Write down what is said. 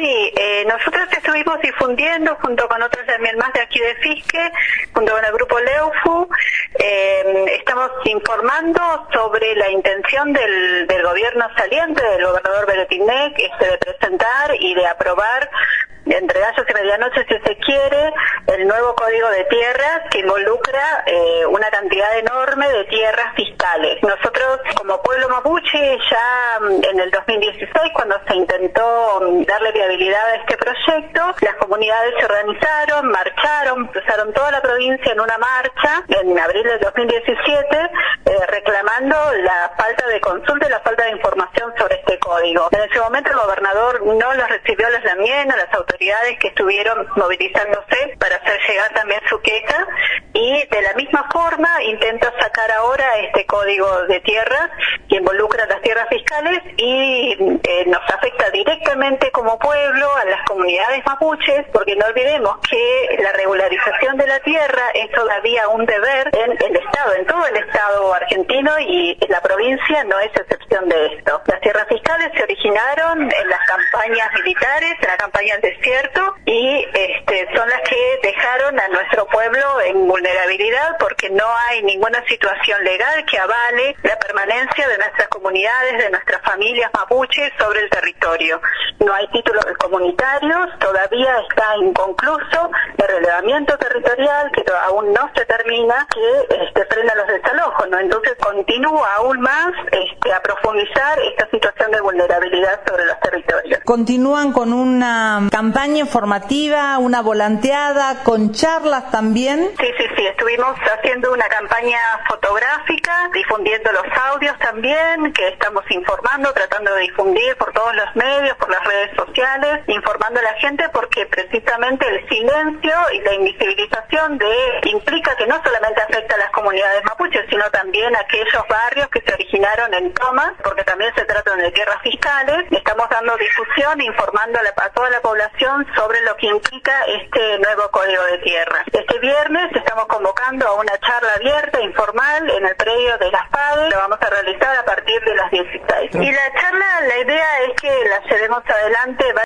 Sí, eh, nosotros estuvimos difundiendo junto con otros también más de aquí de Fisque, junto con el grupo Leufu, eh, estamos informando sobre la intención del, del gobierno saliente, del gobernador Beretinec, este, de presentar y de aprobar entre gallos y medianoche, si se quiere, el nuevo código de tierras que involucra eh, una cantidad enorme de tierras fiscales. Nosotros, como pueblo mapuche, ya mm, en el 2016, cuando se intentó mm, darle viabilidad a este proyecto, las comunidades se organizaron, marcharon, cruzaron toda la provincia en una marcha en abril del 2017, eh, reclamando la falta de consulta y la falta de información sobre este código. En ese momento el gobernador no los recibió a los lamienos, las autoridades autoridades que estuvieron movilizándose para hacer llegar también su queja y de la misma forma intenta sacar ahora este código de tierras que involucra las tierras fiscales y eh, nos afecta directamente como pueblo a las comunidades mapuches porque no olvidemos que la regularización de la tierra es todavía un deber en el Estado, en todo el Estado argentino y la provincia no es excepción de esto. Las tierras fiscales se originaron en las campañas militares, en la campaña del desierto y este, son las que dejaron a nuestro pueblo en vulnerabilidad porque no hay ninguna situación legal que avale la permanencia de nuestras comunidades, de nuestras familias mapuches sobre el territorio. No hay títulos comunitarios, todavía está inconcluso el relevamiento territorial que aún no se termina, que este, frena los desalojos, ¿no? Entonces continúa aún más este, a profundizar esta situación de vulnerabilidad sobre los Continúan con una campaña informativa, una volanteada, con charlas también. Sí, sí, sí, estuvimos haciendo una campaña fotográfica, difundiendo los audios también, que estamos informando, tratando de difundir por todos los medios, por las redes sociales, informando a la gente porque precisamente el silencio y la invisibilización de implica que no solamente afecta a comunidades mapuches, sino también aquellos barrios que se originaron en tomas, porque también se tratan de tierras fiscales. Estamos dando difusión, informando a, la, a toda la población sobre lo que implica este nuevo código de tierra. Este viernes estamos convocando a una charla abierta, informal, en el predio de las PADE. Lo vamos a realizar a partir de las 16. Y la charla, la idea es que la llevemos adelante